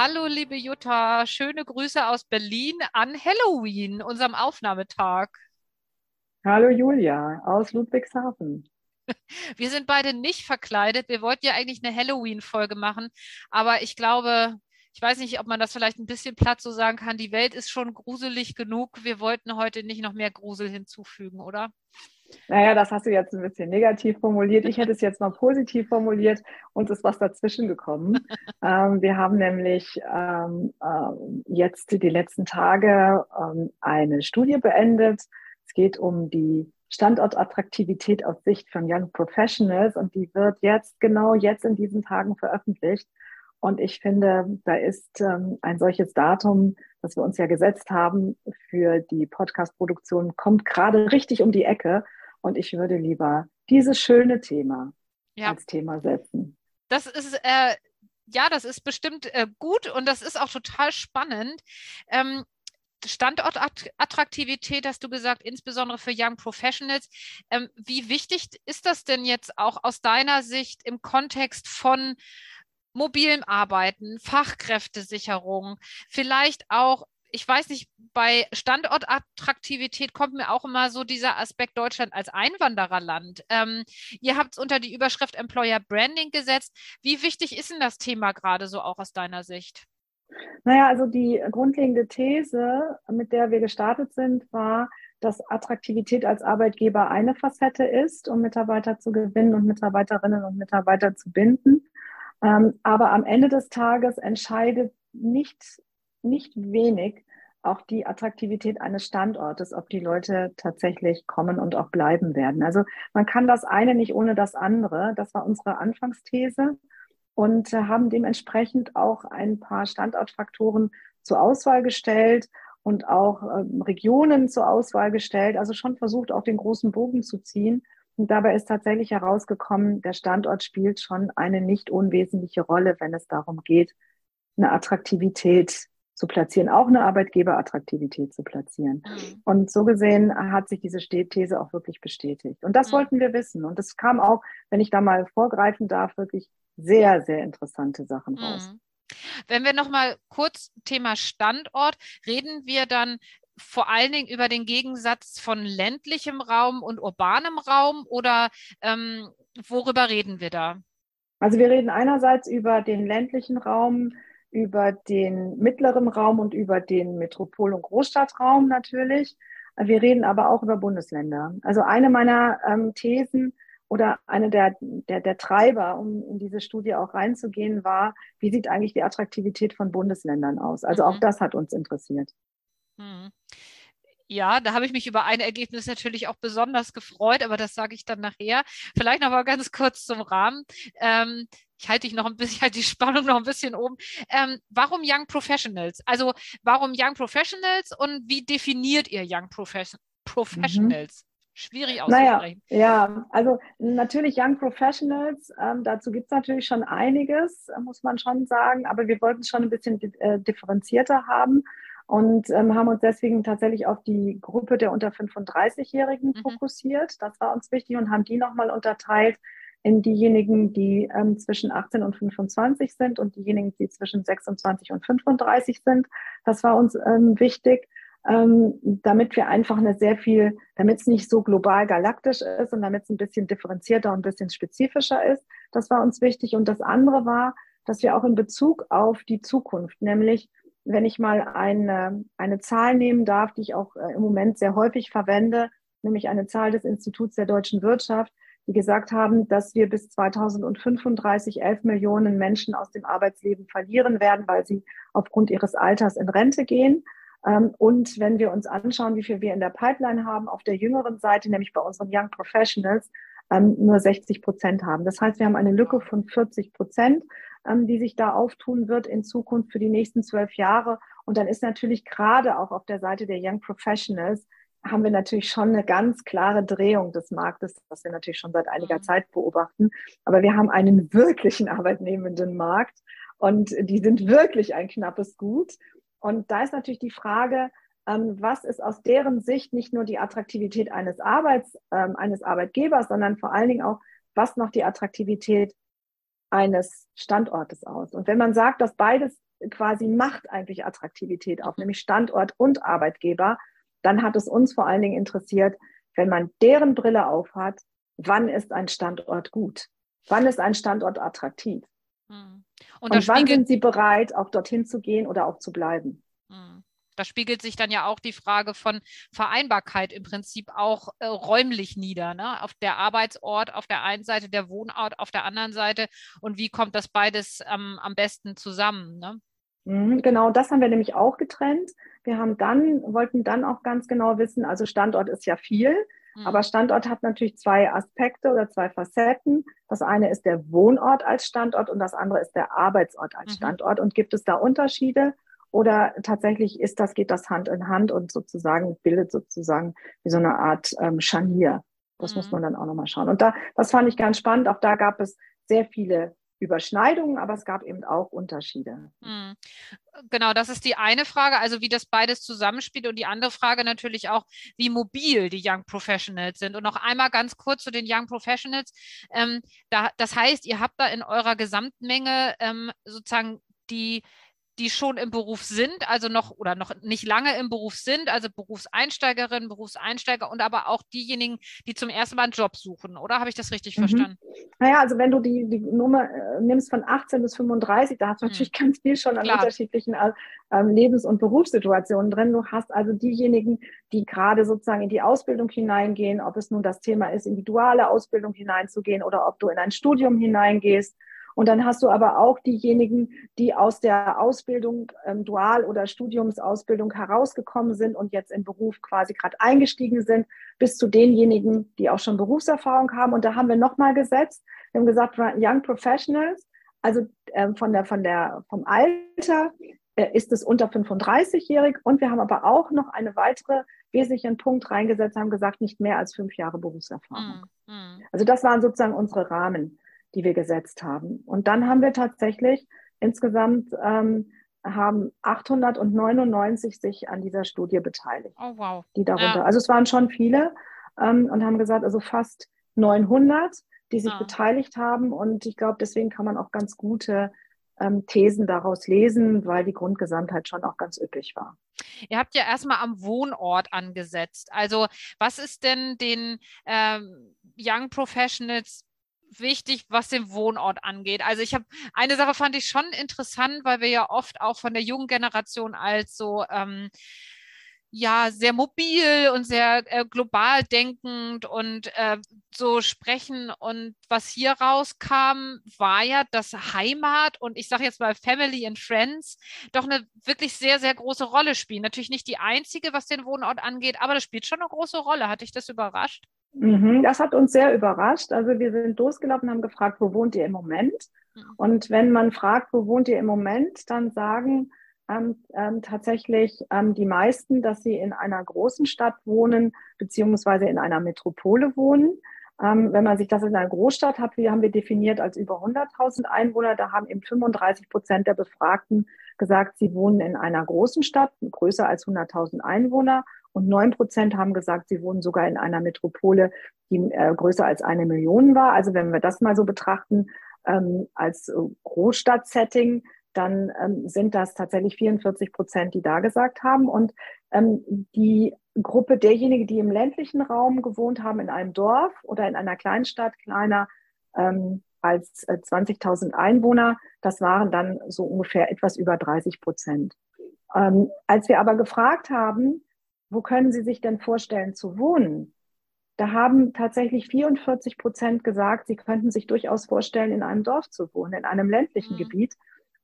Hallo, liebe Jutta. Schöne Grüße aus Berlin an Halloween, unserem Aufnahmetag. Hallo, Julia aus Ludwigshafen. Wir sind beide nicht verkleidet. Wir wollten ja eigentlich eine Halloween-Folge machen, aber ich glaube, ich weiß nicht, ob man das vielleicht ein bisschen platt so sagen kann. Die Welt ist schon gruselig genug. Wir wollten heute nicht noch mehr Grusel hinzufügen, oder? Naja, das hast du jetzt ein bisschen negativ formuliert. Ich hätte es jetzt mal positiv formuliert. und ist was dazwischen gekommen. ähm, wir haben nämlich ähm, äh, jetzt die letzten Tage ähm, eine Studie beendet. Es geht um die Standortattraktivität aus Sicht von Young Professionals und die wird jetzt genau jetzt in diesen Tagen veröffentlicht. Und ich finde, da ist ähm, ein solches Datum, das wir uns ja gesetzt haben für die Podcast-Produktion, kommt gerade richtig um die Ecke. Und ich würde lieber dieses schöne Thema ja. als Thema setzen. Das ist äh, ja, das ist bestimmt äh, gut und das ist auch total spannend. Ähm, Standortattraktivität hast du gesagt, insbesondere für Young Professionals. Ähm, wie wichtig ist das denn jetzt auch aus deiner Sicht im Kontext von mobilem Arbeiten, Fachkräftesicherung, vielleicht auch ich weiß nicht, bei Standortattraktivität kommt mir auch immer so dieser Aspekt Deutschland als Einwandererland. Ähm, ihr habt es unter die Überschrift Employer Branding gesetzt. Wie wichtig ist denn das Thema gerade so auch aus deiner Sicht? Naja, also die grundlegende These, mit der wir gestartet sind, war, dass Attraktivität als Arbeitgeber eine Facette ist, um Mitarbeiter zu gewinnen und Mitarbeiterinnen und Mitarbeiter zu binden. Ähm, aber am Ende des Tages entscheidet nicht, nicht wenig auch die Attraktivität eines Standortes, ob die Leute tatsächlich kommen und auch bleiben werden. Also man kann das eine nicht ohne das andere. Das war unsere Anfangsthese und haben dementsprechend auch ein paar Standortfaktoren zur Auswahl gestellt und auch ähm, Regionen zur Auswahl gestellt. Also schon versucht, auch den großen Bogen zu ziehen. Und dabei ist tatsächlich herausgekommen, der Standort spielt schon eine nicht unwesentliche Rolle, wenn es darum geht, eine Attraktivität zu platzieren, auch eine Arbeitgeberattraktivität zu platzieren. Mhm. Und so gesehen hat sich diese These auch wirklich bestätigt. Und das mhm. wollten wir wissen. Und es kam auch, wenn ich da mal vorgreifen darf, wirklich sehr, sehr interessante Sachen raus. Mhm. Wenn wir nochmal kurz Thema Standort, reden wir dann vor allen Dingen über den Gegensatz von ländlichem Raum und urbanem Raum oder ähm, worüber reden wir da? Also wir reden einerseits über den ländlichen Raum, über den mittleren Raum und über den Metropol- und Großstadtraum natürlich. Wir reden aber auch über Bundesländer. Also eine meiner ähm, Thesen oder eine der, der, der Treiber, um in diese Studie auch reinzugehen, war, wie sieht eigentlich die Attraktivität von Bundesländern aus? Also mhm. auch das hat uns interessiert. Mhm. Ja, da habe ich mich über ein Ergebnis natürlich auch besonders gefreut, aber das sage ich dann nachher. Vielleicht noch mal ganz kurz zum Rahmen. Ähm, ich halte dich noch ein bisschen, halte die Spannung noch ein bisschen oben. Ähm, warum Young Professionals? Also warum Young Professionals und wie definiert ihr Young Profession Professionals? Mhm. Schwierig auszusprechen. Naja, ja, also natürlich Young Professionals, ähm, dazu gibt es natürlich schon einiges, muss man schon sagen, aber wir wollten es schon ein bisschen äh, differenzierter haben und ähm, haben uns deswegen tatsächlich auf die Gruppe der unter 35-Jährigen mhm. fokussiert. Das war uns wichtig und haben die nochmal unterteilt in diejenigen, die ähm, zwischen 18 und 25 sind und diejenigen, die zwischen 26 und 35 sind. Das war uns ähm, wichtig ähm, damit wir einfach eine sehr viel, damit es nicht so global galaktisch ist und damit es ein bisschen differenzierter und ein bisschen spezifischer ist. Das war uns wichtig. Und das andere war, dass wir auch in Bezug auf die Zukunft, nämlich wenn ich mal eine, eine Zahl nehmen darf, die ich auch äh, im Moment sehr häufig verwende, nämlich eine Zahl des Instituts der deutschen Wirtschaft, die gesagt haben, dass wir bis 2035 11 Millionen Menschen aus dem Arbeitsleben verlieren werden, weil sie aufgrund ihres Alters in Rente gehen. Ähm, und wenn wir uns anschauen, wie viel wir in der Pipeline haben, auf der jüngeren Seite, nämlich bei unseren Young Professionals, ähm, nur 60 Prozent haben. Das heißt, wir haben eine Lücke von 40 Prozent, ähm, die sich da auftun wird in Zukunft für die nächsten zwölf Jahre. Und dann ist natürlich gerade auch auf der Seite der Young Professionals haben wir natürlich schon eine ganz klare Drehung des Marktes, was wir natürlich schon seit einiger mhm. Zeit beobachten. Aber wir haben einen wirklichen arbeitnehmenden Markt und die sind wirklich ein knappes Gut. Und da ist natürlich die Frage, ähm, was ist aus deren Sicht nicht nur die Attraktivität eines Arbeits, ähm, eines Arbeitgebers, sondern vor allen Dingen auch, was macht die Attraktivität eines Standortes aus? Und wenn man sagt, dass beides quasi macht eigentlich Attraktivität auf, nämlich Standort und Arbeitgeber, dann hat es uns vor allen Dingen interessiert, wenn man deren Brille aufhat, wann ist ein Standort gut? Wann ist ein Standort attraktiv? Hm. Und, und wann sind sie bereit, auch dorthin zu gehen oder auch zu bleiben? Hm. Da spiegelt sich dann ja auch die Frage von Vereinbarkeit im Prinzip auch äh, räumlich nieder. Ne? Auf der Arbeitsort, auf der einen Seite, der Wohnort auf der anderen Seite. Und wie kommt das beides ähm, am besten zusammen? Ne? Mhm, genau, das haben wir nämlich auch getrennt. Wir haben dann, wollten dann auch ganz genau wissen, also Standort ist ja viel, mhm. aber Standort hat natürlich zwei Aspekte oder zwei Facetten. Das eine ist der Wohnort als Standort und das andere ist der Arbeitsort als mhm. Standort. Und gibt es da Unterschiede? Oder tatsächlich ist das, geht das Hand in Hand und sozusagen bildet sozusagen wie so eine Art ähm, Scharnier. Das mhm. muss man dann auch nochmal schauen. Und da, das fand ich ganz spannend. Auch da gab es sehr viele Überschneidungen, aber es gab eben auch Unterschiede. Mhm. Genau, das ist die eine Frage, also wie das beides zusammenspielt und die andere Frage natürlich auch, wie mobil die Young Professionals sind. Und noch einmal ganz kurz zu den Young Professionals. Ähm, da, das heißt, ihr habt da in eurer Gesamtmenge ähm, sozusagen die die schon im Beruf sind, also noch oder noch nicht lange im Beruf sind, also Berufseinsteigerinnen, Berufseinsteiger und aber auch diejenigen, die zum ersten Mal einen Job suchen, oder habe ich das richtig mhm. verstanden? Naja, also wenn du die, die Nummer äh, nimmst von 18 bis 35, da hast du mhm. natürlich ganz viel schon an Klar. unterschiedlichen äh, Lebens- und Berufssituationen drin. Du hast also diejenigen, die gerade sozusagen in die Ausbildung hineingehen, ob es nun das Thema ist, in die duale Ausbildung hineinzugehen oder ob du in ein Studium hineingehst und dann hast du aber auch diejenigen, die aus der Ausbildung, ähm, Dual- oder Studiumsausbildung herausgekommen sind und jetzt im Beruf quasi gerade eingestiegen sind, bis zu denjenigen, die auch schon Berufserfahrung haben. Und da haben wir nochmal gesetzt. Wir haben gesagt, Young Professionals, also ähm, von der, von der, vom Alter äh, ist es unter 35-jährig. Und wir haben aber auch noch eine weitere wesentlichen Punkt reingesetzt, haben gesagt, nicht mehr als fünf Jahre Berufserfahrung. Mm, mm. Also das waren sozusagen unsere Rahmen die wir gesetzt haben. Und dann haben wir tatsächlich insgesamt ähm, haben 899 sich an dieser Studie beteiligt. Oh wow. Die darunter. Ja. Also es waren schon viele ähm, und haben gesagt, also fast 900, die sich ja. beteiligt haben. Und ich glaube, deswegen kann man auch ganz gute ähm, Thesen daraus lesen, weil die Grundgesamtheit schon auch ganz üppig war. Ihr habt ja erstmal am Wohnort angesetzt. Also was ist denn den ähm, Young Professionals wichtig, was den Wohnort angeht. Also ich habe eine Sache fand ich schon interessant, weil wir ja oft auch von der jungen Generation als so ähm, ja sehr mobil und sehr äh, global denkend und äh, so sprechen. Und was hier rauskam, war ja, dass Heimat und ich sage jetzt mal Family and Friends doch eine wirklich sehr, sehr große Rolle spielen. Natürlich nicht die einzige, was den Wohnort angeht, aber das spielt schon eine große Rolle. Hat dich das überrascht? Mhm, das hat uns sehr überrascht. Also wir sind losgelaufen und haben gefragt, wo wohnt ihr im Moment? Und wenn man fragt, wo wohnt ihr im Moment, dann sagen ähm, ähm, tatsächlich ähm, die meisten, dass sie in einer großen Stadt wohnen, beziehungsweise in einer Metropole wohnen. Ähm, wenn man sich das in einer Großstadt hat, wie haben wir definiert als über 100.000 Einwohner, da haben eben 35 Prozent der Befragten gesagt, sie wohnen in einer großen Stadt, größer als 100.000 Einwohner. Und neun Prozent haben gesagt, sie wohnen sogar in einer Metropole, die äh, größer als eine Million war. Also wenn wir das mal so betrachten ähm, als Großstadt-Setting, dann ähm, sind das tatsächlich 44 Prozent, die da gesagt haben. Und ähm, die Gruppe derjenigen, die im ländlichen Raum gewohnt haben, in einem Dorf oder in einer Kleinstadt, kleiner ähm, als äh, 20.000 Einwohner, das waren dann so ungefähr etwas über 30 Prozent. Ähm, als wir aber gefragt haben, wo können Sie sich denn vorstellen zu wohnen? Da haben tatsächlich 44 Prozent gesagt, sie könnten sich durchaus vorstellen, in einem Dorf zu wohnen, in einem ländlichen mhm. Gebiet.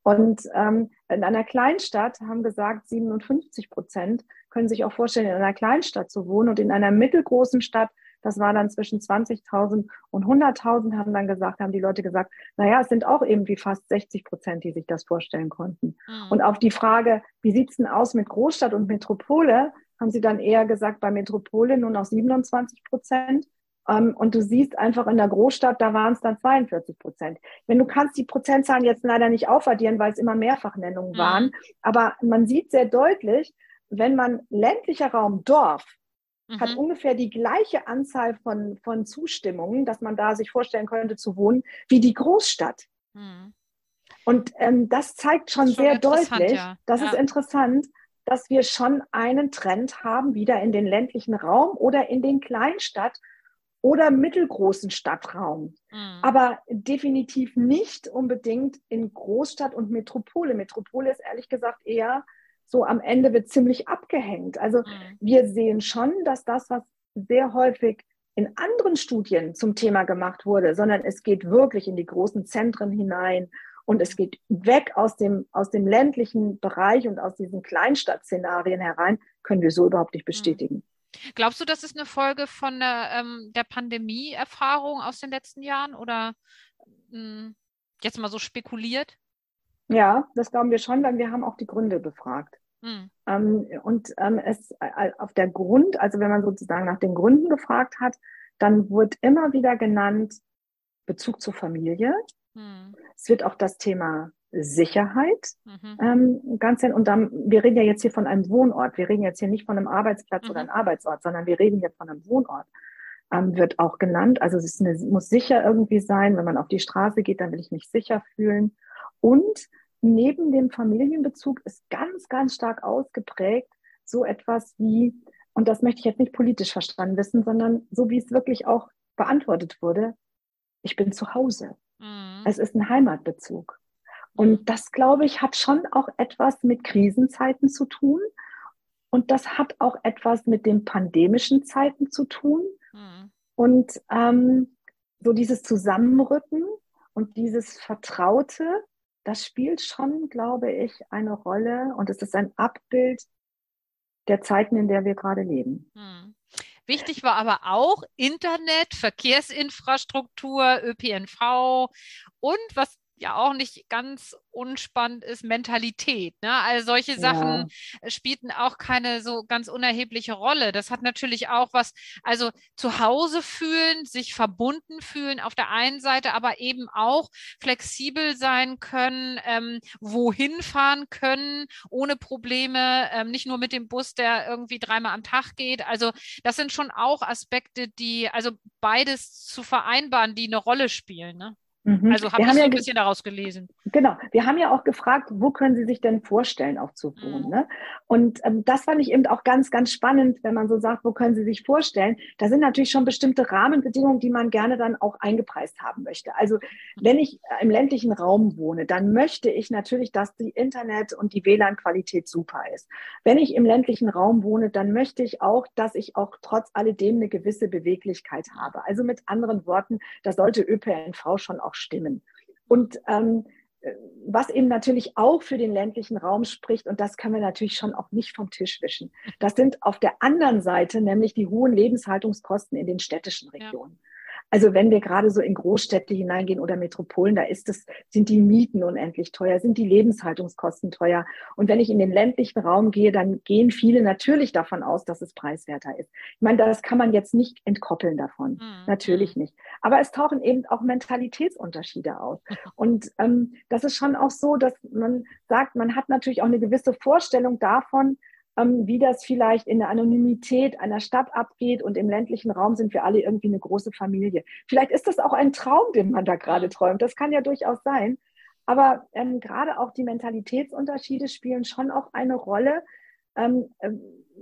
Und ähm, in einer Kleinstadt haben gesagt, 57 Prozent können sich auch vorstellen, in einer Kleinstadt zu wohnen. Und in einer mittelgroßen Stadt, das war dann zwischen 20.000 und 100.000, haben dann gesagt, haben die Leute gesagt, naja, es sind auch irgendwie fast 60 Prozent, die sich das vorstellen konnten. Mhm. Und auf die Frage, wie sieht's denn aus mit Großstadt und Metropole, haben sie dann eher gesagt, bei Metropole nur noch 27 Prozent ähm, und du siehst einfach in der Großstadt, da waren es dann 42 Prozent. Wenn du kannst die Prozentzahlen jetzt leider nicht aufaddieren, weil es immer Mehrfachnennungen mhm. waren, aber man sieht sehr deutlich, wenn man ländlicher Raum, Dorf, mhm. hat ungefähr die gleiche Anzahl von, von Zustimmungen, dass man da sich vorstellen könnte zu wohnen, wie die Großstadt. Mhm. Und ähm, das zeigt schon, schon sehr deutlich, ja. das ja. ist interessant, dass wir schon einen Trend haben, wieder in den ländlichen Raum oder in den Kleinstadt oder mittelgroßen Stadtraum. Mhm. Aber definitiv nicht unbedingt in Großstadt und Metropole. Metropole ist ehrlich gesagt eher so am Ende wird ziemlich abgehängt. Also mhm. wir sehen schon, dass das, was sehr häufig in anderen Studien zum Thema gemacht wurde, sondern es geht wirklich in die großen Zentren hinein und es geht weg aus dem, aus dem ländlichen Bereich und aus diesen Kleinstadtszenarien herein, können wir so überhaupt nicht mhm. bestätigen. Glaubst du, das ist eine Folge von der, ähm, der Pandemie-Erfahrung aus den letzten Jahren oder mh, hm, jetzt mal so spekuliert? Ja, das glauben wir schon, weil wir haben auch die Gründe befragt. Hm. Ähm, und ähm, es äh, auf der Grund, also wenn man sozusagen nach den Gründen gefragt hat, dann wird immer wieder genannt Bezug zur Familie. Hm. Es wird auch das Thema Sicherheit mhm. ähm, ganz hin. Und dann, wir reden ja jetzt hier von einem Wohnort. Wir reden jetzt hier nicht von einem Arbeitsplatz mhm. oder einem Arbeitsort, sondern wir reden jetzt von einem Wohnort. Ähm, wird auch genannt. Also es eine, muss sicher irgendwie sein. Wenn man auf die Straße geht, dann will ich mich sicher fühlen. Und neben dem Familienbezug ist ganz, ganz stark ausgeprägt so etwas wie, und das möchte ich jetzt nicht politisch verstanden wissen, sondern so wie es wirklich auch beantwortet wurde, ich bin zu Hause. Mhm. Es ist ein Heimatbezug. Und das, glaube ich, hat schon auch etwas mit Krisenzeiten zu tun. Und das hat auch etwas mit den pandemischen Zeiten zu tun. Mhm. Und ähm, so dieses Zusammenrücken und dieses Vertraute, das spielt schon, glaube ich, eine Rolle. Und es ist ein Abbild der Zeiten, in der wir gerade leben. Mhm. Wichtig war aber auch Internet, Verkehrsinfrastruktur, ÖPNV und was ja auch nicht ganz unspannend ist Mentalität. Ne? Also solche Sachen ja. spielten auch keine so ganz unerhebliche Rolle. Das hat natürlich auch was, also zu Hause fühlen, sich verbunden fühlen auf der einen Seite, aber eben auch flexibel sein können, ähm, wohin fahren können, ohne Probleme, ähm, nicht nur mit dem Bus, der irgendwie dreimal am Tag geht. Also das sind schon auch Aspekte, die, also beides zu vereinbaren, die eine Rolle spielen. Ne? Mhm. Also habe ich so ja ein bisschen daraus gelesen. Genau. Wir haben ja auch gefragt, wo können Sie sich denn vorstellen, auch zu wohnen? Mhm. Ne? Und ähm, das fand ich eben auch ganz, ganz spannend, wenn man so sagt, wo können Sie sich vorstellen? Da sind natürlich schon bestimmte Rahmenbedingungen, die man gerne dann auch eingepreist haben möchte. Also wenn ich im ländlichen Raum wohne, dann möchte ich natürlich, dass die Internet und die WLAN-Qualität super ist. Wenn ich im ländlichen Raum wohne, dann möchte ich auch, dass ich auch trotz alledem eine gewisse Beweglichkeit habe. Also mit anderen Worten, da sollte ÖPNV schon auch auch stimmen. Und ähm, was eben natürlich auch für den ländlichen Raum spricht, und das können wir natürlich schon auch nicht vom Tisch wischen, das sind auf der anderen Seite nämlich die hohen Lebenshaltungskosten in den städtischen Regionen. Ja. Also wenn wir gerade so in Großstädte hineingehen oder Metropolen, da ist es, sind die Mieten unendlich teuer, sind die Lebenshaltungskosten teuer. Und wenn ich in den ländlichen Raum gehe, dann gehen viele natürlich davon aus, dass es preiswerter ist. Ich meine, das kann man jetzt nicht entkoppeln davon. Mhm. Natürlich mhm. nicht. Aber es tauchen eben auch Mentalitätsunterschiede auf. Und ähm, das ist schon auch so, dass man sagt, man hat natürlich auch eine gewisse Vorstellung davon, wie das vielleicht in der Anonymität einer Stadt abgeht und im ländlichen Raum sind wir alle irgendwie eine große Familie. Vielleicht ist das auch ein Traum, den man da gerade träumt. Das kann ja durchaus sein. Aber ähm, gerade auch die Mentalitätsunterschiede spielen schon auch eine Rolle, ähm, ähm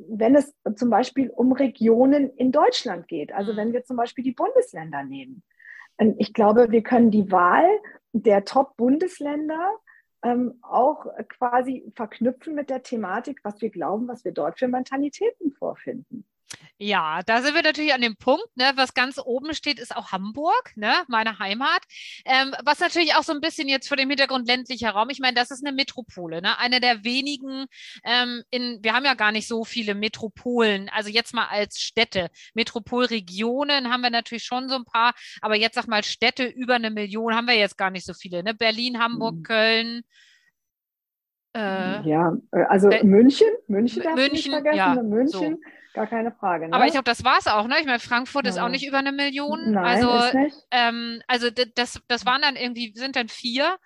wenn es zum Beispiel um Regionen in Deutschland geht. Also mhm. wenn wir zum Beispiel die Bundesländer nehmen. Ähm, ich glaube, wir können die Wahl der Top-Bundesländer ähm, auch quasi verknüpfen mit der Thematik, was wir glauben, was wir dort für Mentalitäten vorfinden. Ja, da sind wir natürlich an dem Punkt, ne, was ganz oben steht, ist auch Hamburg, ne, meine Heimat. Ähm, was natürlich auch so ein bisschen jetzt vor dem Hintergrund ländlicher Raum, ich meine, das ist eine Metropole, ne, eine der wenigen ähm, in, wir haben ja gar nicht so viele Metropolen, also jetzt mal als Städte. Metropolregionen haben wir natürlich schon so ein paar, aber jetzt sag mal Städte über eine Million haben wir jetzt gar nicht so viele, ne? Berlin, Hamburg, mhm. Köln. Äh, ja, äh, also München, München darf München, nicht vergessen, ja, ne, München. So. Gar keine Frage. Ne? Aber ich glaube, das war es auch. Ne? Ich meine, Frankfurt ja. ist auch nicht über eine Million. Nein, also, ist nicht. Ähm, also das, das waren dann irgendwie, sind dann vier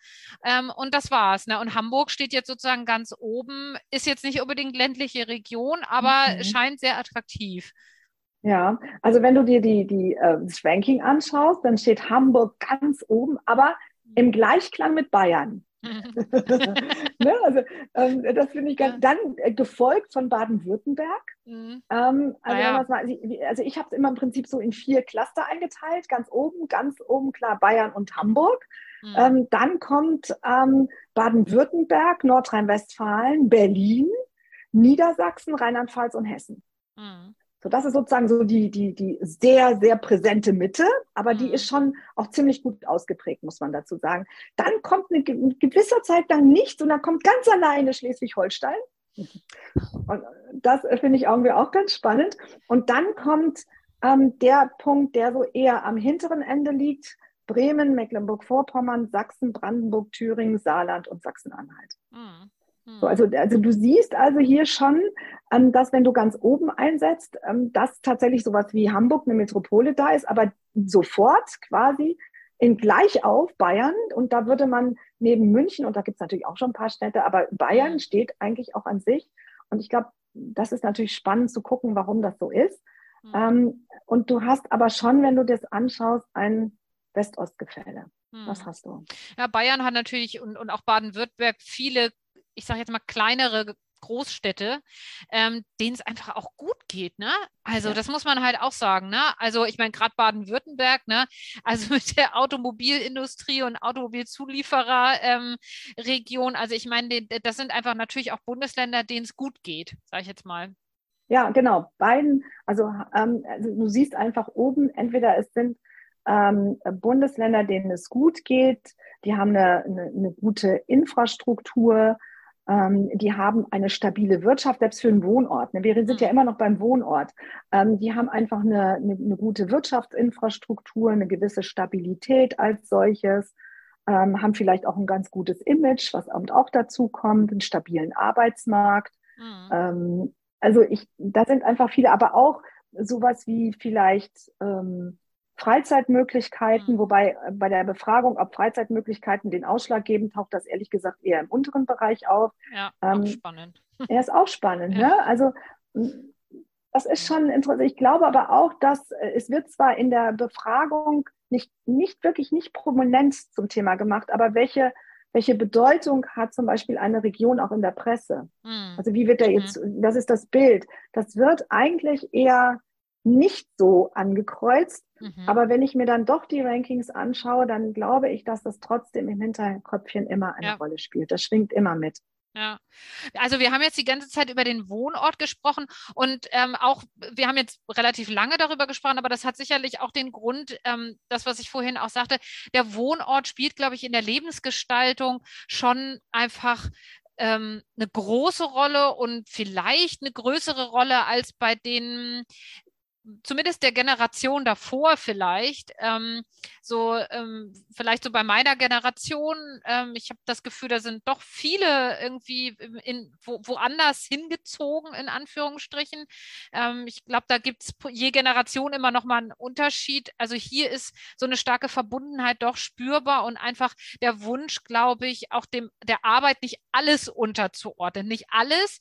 ähm, und das war's. Ne? Und Hamburg steht jetzt sozusagen ganz oben, ist jetzt nicht unbedingt ländliche Region, aber mhm. scheint sehr attraktiv. Ja, also wenn du dir die, die, äh, das Ranking anschaust, dann steht Hamburg ganz oben, aber im Gleichklang mit Bayern. ne? Also ähm, das finde ich ganz, ja. dann äh, gefolgt von Baden-Württemberg. Mhm. Ähm, also, ja. mal, also ich habe es immer im Prinzip so in vier Cluster eingeteilt. Ganz oben, ganz oben klar Bayern und Hamburg. Mhm. Ähm, dann kommt ähm, Baden-Württemberg, Nordrhein-Westfalen, Berlin, Niedersachsen, Rheinland-Pfalz und Hessen. Mhm. So, das ist sozusagen so die, die, die sehr, sehr präsente Mitte, aber die ist mhm. schon auch ziemlich gut ausgeprägt, muss man dazu sagen. Dann kommt eine, eine gewisse Zeit lang nichts und dann kommt ganz alleine Schleswig-Holstein. Und das finde ich irgendwie auch ganz spannend. Und dann kommt ähm, der Punkt, der so eher am hinteren Ende liegt. Bremen, Mecklenburg-Vorpommern, Sachsen, Brandenburg, Thüringen, Saarland und Sachsen-Anhalt. Mhm. So, also, also du siehst also hier schon, ähm, dass wenn du ganz oben einsetzt, ähm, dass tatsächlich sowas wie Hamburg eine Metropole da ist, aber sofort quasi in gleich auf Bayern und da würde man neben München, und da gibt es natürlich auch schon ein paar Städte, aber Bayern mhm. steht eigentlich auch an sich. Und ich glaube, das ist natürlich spannend zu gucken, warum das so ist. Mhm. Ähm, und du hast aber schon, wenn du das anschaust, ein West-Ost-Gefälle. Was hm. hast du? Ja, Bayern hat natürlich und, und auch Baden-Württemberg viele ich sage jetzt mal, kleinere Großstädte, ähm, denen es einfach auch gut geht, ne? Also ja. das muss man halt auch sagen, ne? Also ich meine, gerade Baden-Württemberg, ne? Also mit der Automobilindustrie und Automobilzuliefererregion, ähm, also ich meine, das sind einfach natürlich auch Bundesländer, denen es gut geht, sage ich jetzt mal. Ja, genau. Beiden, also, ähm, also du siehst einfach oben, entweder es sind ähm, Bundesländer, denen es gut geht, die haben eine, eine, eine gute Infrastruktur, ähm, die haben eine stabile Wirtschaft, selbst für einen Wohnort. Ne? Wir sind ja mhm. immer noch beim Wohnort. Ähm, die haben einfach eine, eine, eine, gute Wirtschaftsinfrastruktur, eine gewisse Stabilität als solches, ähm, haben vielleicht auch ein ganz gutes Image, was auch dazu kommt, einen stabilen Arbeitsmarkt. Mhm. Ähm, also ich, da sind einfach viele, aber auch sowas wie vielleicht ähm, Freizeitmöglichkeiten, mhm. wobei äh, bei der Befragung, ob Freizeitmöglichkeiten den Ausschlag geben, taucht das ehrlich gesagt eher im unteren Bereich auf. Ja, ähm, auch spannend. Er ist auch spannend, ja. ne? Also das ist schon interessant. Ich glaube aber auch, dass äh, es wird zwar in der Befragung nicht, nicht wirklich nicht prominent zum Thema gemacht, aber welche, welche Bedeutung hat zum Beispiel eine Region auch in der Presse? Mhm. Also wie wird der mhm. jetzt, das ist das Bild. Das wird eigentlich eher nicht so angekreuzt. Mhm. Aber wenn ich mir dann doch die Rankings anschaue, dann glaube ich, dass das trotzdem im Hinterköpfchen immer eine ja. Rolle spielt. Das schwingt immer mit. Ja, also wir haben jetzt die ganze Zeit über den Wohnort gesprochen und ähm, auch, wir haben jetzt relativ lange darüber gesprochen, aber das hat sicherlich auch den Grund, ähm, das, was ich vorhin auch sagte, der Wohnort spielt, glaube ich, in der Lebensgestaltung schon einfach ähm, eine große Rolle und vielleicht eine größere Rolle als bei den zumindest der Generation davor vielleicht, ähm, so ähm, vielleicht so bei meiner Generation, ähm, ich habe das Gefühl, da sind doch viele irgendwie in, wo, woanders hingezogen, in Anführungsstrichen. Ähm, ich glaube, da gibt es je Generation immer noch mal einen Unterschied. Also hier ist so eine starke Verbundenheit doch spürbar und einfach der Wunsch, glaube ich, auch dem der Arbeit nicht alles unterzuordnen. Nicht alles,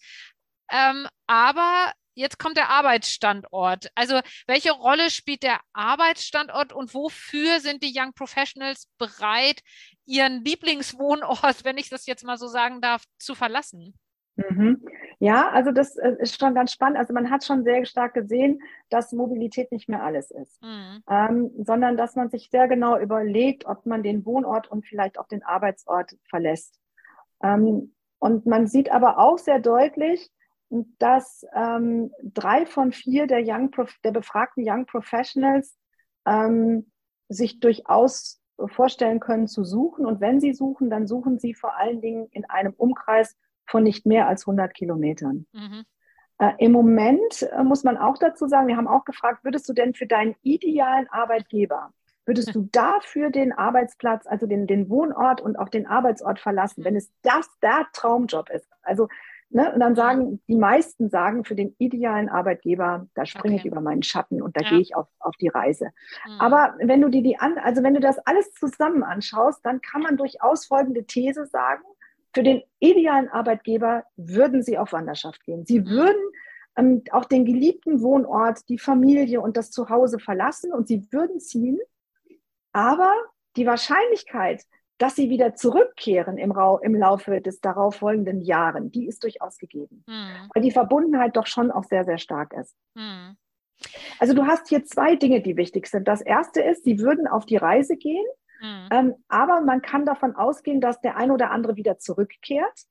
ähm, aber jetzt kommt der Arbeitsstandort. Also welche Rolle spielt der Arbeitsstandort und wofür sind die Young Professionals bereit, ihren Lieblingswohnort, wenn ich das jetzt mal so sagen darf, zu verlassen? Mhm. Ja, also das äh, ist schon ganz spannend. Also man hat schon sehr stark gesehen, dass Mobilität nicht mehr alles ist, mhm. ähm, sondern dass man sich sehr genau überlegt, ob man den Wohnort und vielleicht auch den Arbeitsort verlässt. Ähm, und man sieht aber auch sehr deutlich, dass ähm, drei von vier der, Young der befragten Young Professionals ähm, sich durchaus vorstellen können zu suchen. Und wenn sie suchen, dann suchen sie vor allen Dingen in einem Umkreis von nicht mehr als 100 Kilometern. Mhm. Äh, Im Moment äh, muss man auch dazu sagen, wir haben auch gefragt, würdest du denn für deinen idealen Arbeitgeber, würdest du dafür den Arbeitsplatz, also den, den Wohnort und auch den Arbeitsort verlassen, wenn es das der Traumjob ist? Also Ne? Und dann sagen, die meisten sagen für den idealen Arbeitgeber, da springe okay. ich über meinen Schatten und da ja. gehe ich auf, auf die Reise. Mhm. Aber wenn du dir die an, also wenn du das alles zusammen anschaust, dann kann man durchaus folgende These sagen. Für den idealen Arbeitgeber würden sie auf Wanderschaft gehen. Sie mhm. würden ähm, auch den geliebten Wohnort, die Familie und das Zuhause verlassen und sie würden ziehen. Aber die Wahrscheinlichkeit, dass sie wieder zurückkehren im, Rau im Laufe des darauffolgenden Jahren, die ist durchaus gegeben. Mhm. Weil die Verbundenheit doch schon auch sehr, sehr stark ist. Mhm. Also du hast hier zwei Dinge, die wichtig sind. Das erste ist, sie würden auf die Reise gehen, mhm. ähm, aber man kann davon ausgehen, dass der ein oder andere wieder zurückkehrt.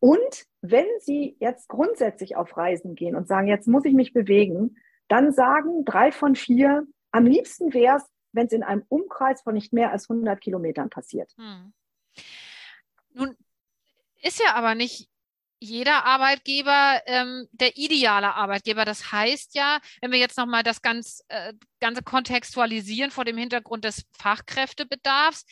Und wenn sie jetzt grundsätzlich auf Reisen gehen und sagen, jetzt muss ich mich bewegen, dann sagen drei von vier, am liebsten wäre es, wenn es in einem Umkreis von nicht mehr als 100 Kilometern passiert. Hm. Nun ist ja aber nicht jeder Arbeitgeber ähm, der ideale Arbeitgeber. Das heißt ja, wenn wir jetzt nochmal das ganz, äh, Ganze kontextualisieren vor dem Hintergrund des Fachkräftebedarfs,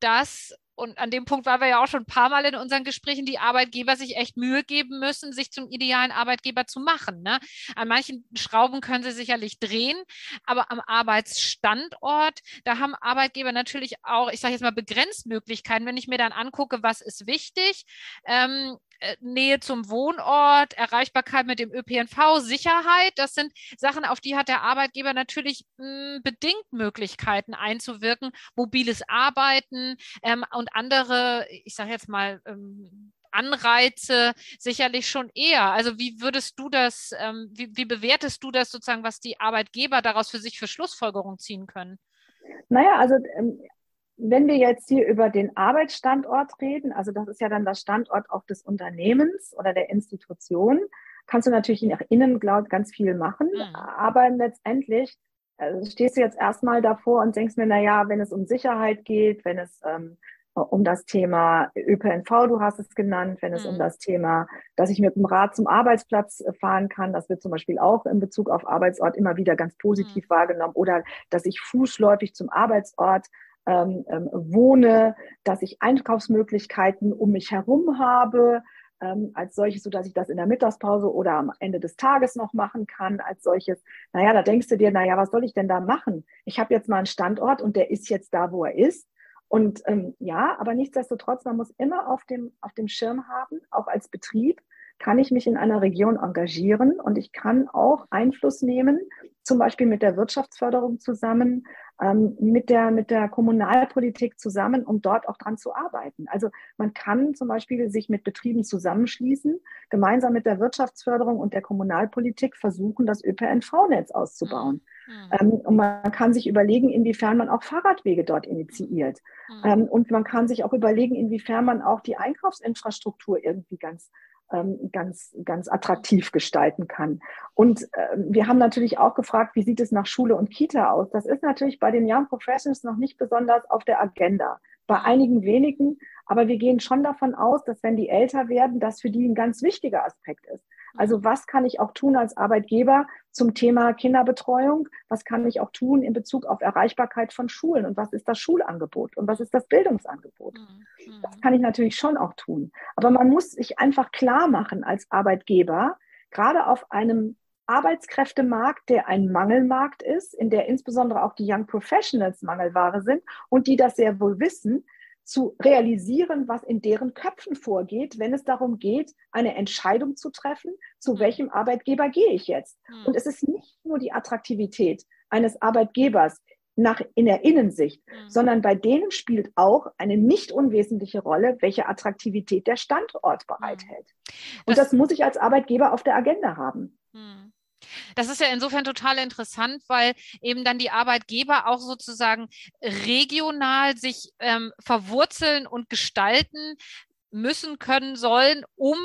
dass und an dem Punkt waren wir ja auch schon ein paar Mal in unseren Gesprächen, die Arbeitgeber sich echt Mühe geben müssen, sich zum idealen Arbeitgeber zu machen. Ne? An manchen Schrauben können sie sicherlich drehen, aber am Arbeitsstandort, da haben Arbeitgeber natürlich auch, ich sage jetzt mal, begrenzt Möglichkeiten. Wenn ich mir dann angucke, was ist wichtig, ähm, äh, Nähe zum Wohnort, Erreichbarkeit mit dem ÖPNV, Sicherheit, das sind Sachen, auf die hat der Arbeitgeber natürlich mh, hm, bedingt Möglichkeiten einzuwirken. Mobiles Arbeiten ähm, und andere, ich sage jetzt mal, ähm, Anreize sicherlich schon eher. Also wie würdest du das, ähm, wie, wie bewertest du das sozusagen, was die Arbeitgeber daraus für sich für Schlussfolgerungen ziehen können? Naja, also ähm, wenn wir jetzt hier über den Arbeitsstandort reden, also das ist ja dann das Standort auch des Unternehmens oder der Institution, kannst du natürlich nach innen glaub, ganz viel machen, mhm. aber letztendlich also stehst du jetzt erstmal davor und denkst mir, na ja, wenn es um Sicherheit geht, wenn es ähm, um das Thema ÖPNV, du hast es genannt, wenn es mhm. um das Thema, dass ich mit dem Rad zum Arbeitsplatz äh, fahren kann, das wird zum Beispiel auch in Bezug auf Arbeitsort immer wieder ganz positiv mhm. wahrgenommen, oder dass ich fußläufig zum Arbeitsort ähm, ähm, wohne, dass ich Einkaufsmöglichkeiten um mich herum habe, ähm, als solches, so dass ich das in der Mittagspause oder am Ende des Tages noch machen kann, als solches. Naja, da denkst du dir, naja, was soll ich denn da machen? Ich habe jetzt mal einen Standort und der ist jetzt da, wo er ist. Und ähm, ja, aber nichtsdestotrotz, man muss immer auf dem, auf dem Schirm haben, auch als Betrieb, kann ich mich in einer Region engagieren und ich kann auch Einfluss nehmen, zum Beispiel mit der Wirtschaftsförderung zusammen, ähm, mit, der, mit der Kommunalpolitik zusammen, um dort auch dran zu arbeiten. Also man kann zum Beispiel sich mit Betrieben zusammenschließen, gemeinsam mit der Wirtschaftsförderung und der Kommunalpolitik versuchen, das ÖPNV-Netz auszubauen. Mhm. Ähm, und man kann sich überlegen, inwiefern man auch Fahrradwege dort initiiert. Mhm. Ähm, und man kann sich auch überlegen, inwiefern man auch die Einkaufsinfrastruktur irgendwie ganz ganz, ganz attraktiv gestalten kann. Und äh, wir haben natürlich auch gefragt, wie sieht es nach Schule und Kita aus? Das ist natürlich bei den Young Professionals noch nicht besonders auf der Agenda. Bei einigen wenigen, aber wir gehen schon davon aus, dass wenn die älter werden, das für die ein ganz wichtiger Aspekt ist. Also was kann ich auch tun als Arbeitgeber zum Thema Kinderbetreuung? Was kann ich auch tun in Bezug auf Erreichbarkeit von Schulen? Und was ist das Schulangebot? Und was ist das Bildungsangebot? Mhm. Das kann ich natürlich schon auch tun. Aber man muss sich einfach klar machen als Arbeitgeber, gerade auf einem Arbeitskräftemarkt, der ein Mangelmarkt ist, in der insbesondere auch die Young Professionals Mangelware sind und die das sehr wohl wissen, zu realisieren, was in deren Köpfen vorgeht, wenn es darum geht, eine Entscheidung zu treffen, zu welchem Arbeitgeber gehe ich jetzt. Mhm. Und es ist nicht nur die Attraktivität eines Arbeitgebers nach, in der Innensicht, mhm. sondern bei denen spielt auch eine nicht unwesentliche Rolle, welche Attraktivität der Standort bereithält. Und das, das muss ich als Arbeitgeber auf der Agenda haben. Das ist ja insofern total interessant, weil eben dann die Arbeitgeber auch sozusagen regional sich ähm, verwurzeln und gestalten, müssen, können, sollen, um